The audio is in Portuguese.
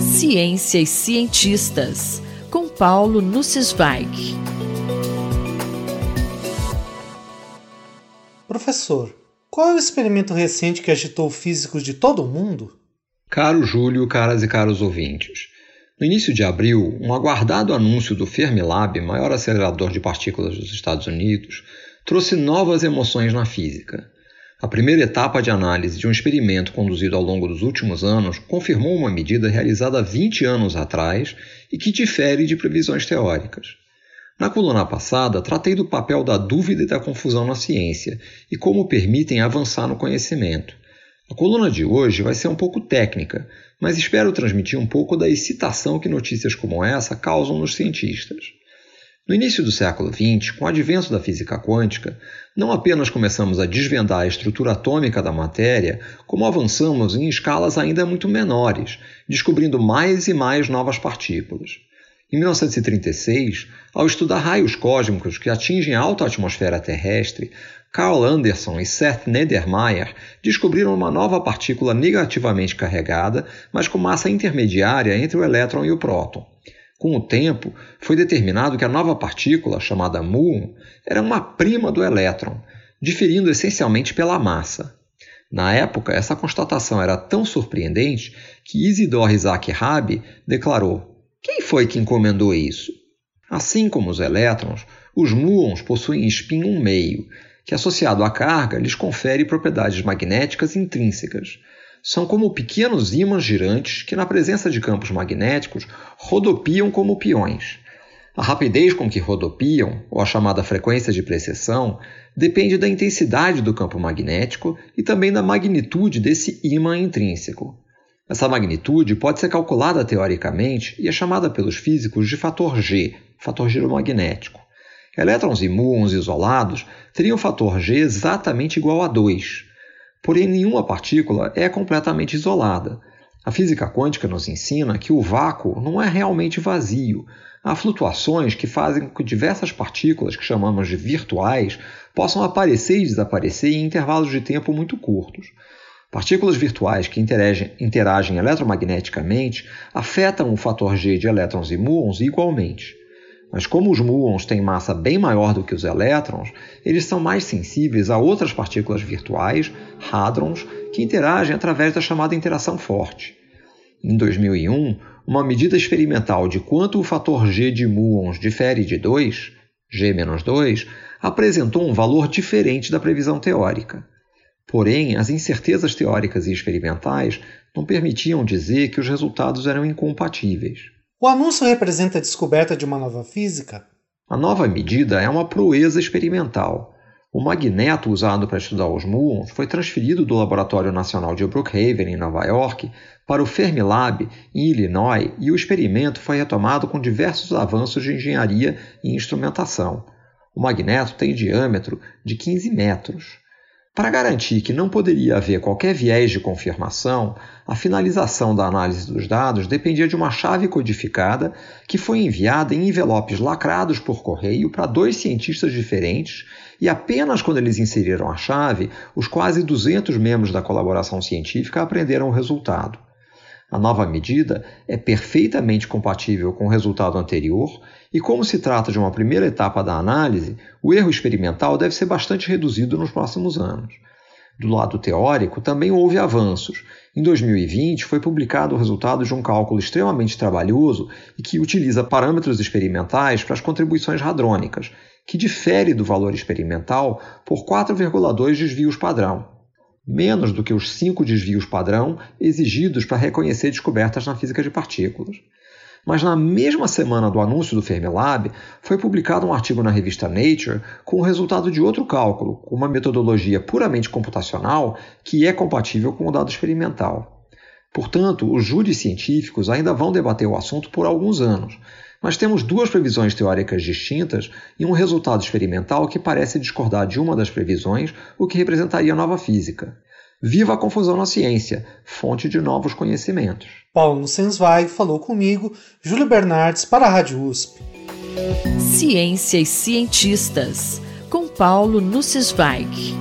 Ciência e cientistas, com Paulo Nussweig. Professor, qual é o experimento recente que agitou físicos de todo o mundo? Caro Júlio, caras e caros ouvintes. No início de abril, um aguardado anúncio do Fermilab, maior acelerador de partículas dos Estados Unidos, trouxe novas emoções na física. A primeira etapa de análise de um experimento conduzido ao longo dos últimos anos confirmou uma medida realizada 20 anos atrás e que difere de previsões teóricas. Na coluna passada, tratei do papel da dúvida e da confusão na ciência e como permitem avançar no conhecimento. A coluna de hoje vai ser um pouco técnica, mas espero transmitir um pouco da excitação que notícias como essa causam nos cientistas. No início do século XX, com o advento da física quântica, não apenas começamos a desvendar a estrutura atômica da matéria, como avançamos em escalas ainda muito menores, descobrindo mais e mais novas partículas. Em 1936, ao estudar raios cósmicos que atingem a alta atmosfera terrestre, Carl Anderson e Seth Nedermeyer descobriram uma nova partícula negativamente carregada, mas com massa intermediária entre o elétron e o próton. Com o tempo, foi determinado que a nova partícula, chamada muon, era uma prima do elétron, diferindo essencialmente pela massa. Na época, essa constatação era tão surpreendente que Isidor Isaac Rabi declarou: Quem foi que encomendou isso? Assim como os elétrons, os muons possuem spin 1 meio, que associado à carga lhes confere propriedades magnéticas intrínsecas, são como pequenos ímãs girantes que, na presença de campos magnéticos, rodopiam como peões. A rapidez com que rodopiam, ou a chamada frequência de precessão, depende da intensidade do campo magnético e também da magnitude desse ímã intrínseco. Essa magnitude pode ser calculada teoricamente e é chamada pelos físicos de fator G, fator giromagnético. Elétrons e muons isolados teriam fator G exatamente igual a 2, Porém, nenhuma partícula é completamente isolada. A física quântica nos ensina que o vácuo não é realmente vazio. Há flutuações que fazem com que diversas partículas, que chamamos de virtuais, possam aparecer e desaparecer em intervalos de tempo muito curtos. Partículas virtuais que interagem, interagem eletromagneticamente afetam o fator G de elétrons e muons igualmente. Mas como os muons têm massa bem maior do que os elétrons, eles são mais sensíveis a outras partículas virtuais, hadrons, que interagem através da chamada interação forte. Em 2001, uma medida experimental de quanto o fator G de muons difere de 2, G-2, apresentou um valor diferente da previsão teórica. Porém, as incertezas teóricas e experimentais não permitiam dizer que os resultados eram incompatíveis. O anúncio representa a descoberta de uma nova física? A nova medida é uma proeza experimental. O magneto usado para estudar os muons foi transferido do Laboratório Nacional de Brookhaven, em Nova York, para o Fermilab, em Illinois, e o experimento foi retomado com diversos avanços de engenharia e instrumentação. O magneto tem diâmetro de 15 metros. Para garantir que não poderia haver qualquer viés de confirmação, a finalização da análise dos dados dependia de uma chave codificada que foi enviada em envelopes lacrados por correio para dois cientistas diferentes e apenas quando eles inseriram a chave, os quase 200 membros da colaboração científica aprenderam o resultado. A nova medida é perfeitamente compatível com o resultado anterior e, como se trata de uma primeira etapa da análise, o erro experimental deve ser bastante reduzido nos próximos anos. Do lado teórico, também houve avanços. Em 2020, foi publicado o resultado de um cálculo extremamente trabalhoso e que utiliza parâmetros experimentais para as contribuições hadrônicas, que difere do valor experimental por 4,2 desvios padrão menos do que os cinco desvios padrão exigidos para reconhecer descobertas na física de partículas. Mas na mesma semana do anúncio do Fermilab, foi publicado um artigo na revista Nature com o resultado de outro cálculo, com uma metodologia puramente computacional que é compatível com o dado experimental. Portanto, os júris científicos ainda vão debater o assunto por alguns anos, mas temos duas previsões teóricas distintas e um resultado experimental que parece discordar de uma das previsões, o que representaria nova física. Viva a confusão na ciência, fonte de novos conhecimentos. Paulo Nussensweig falou comigo, Júlio Bernardes, para a Rádio USP. Ciência e cientistas, com Paulo Nussensweig.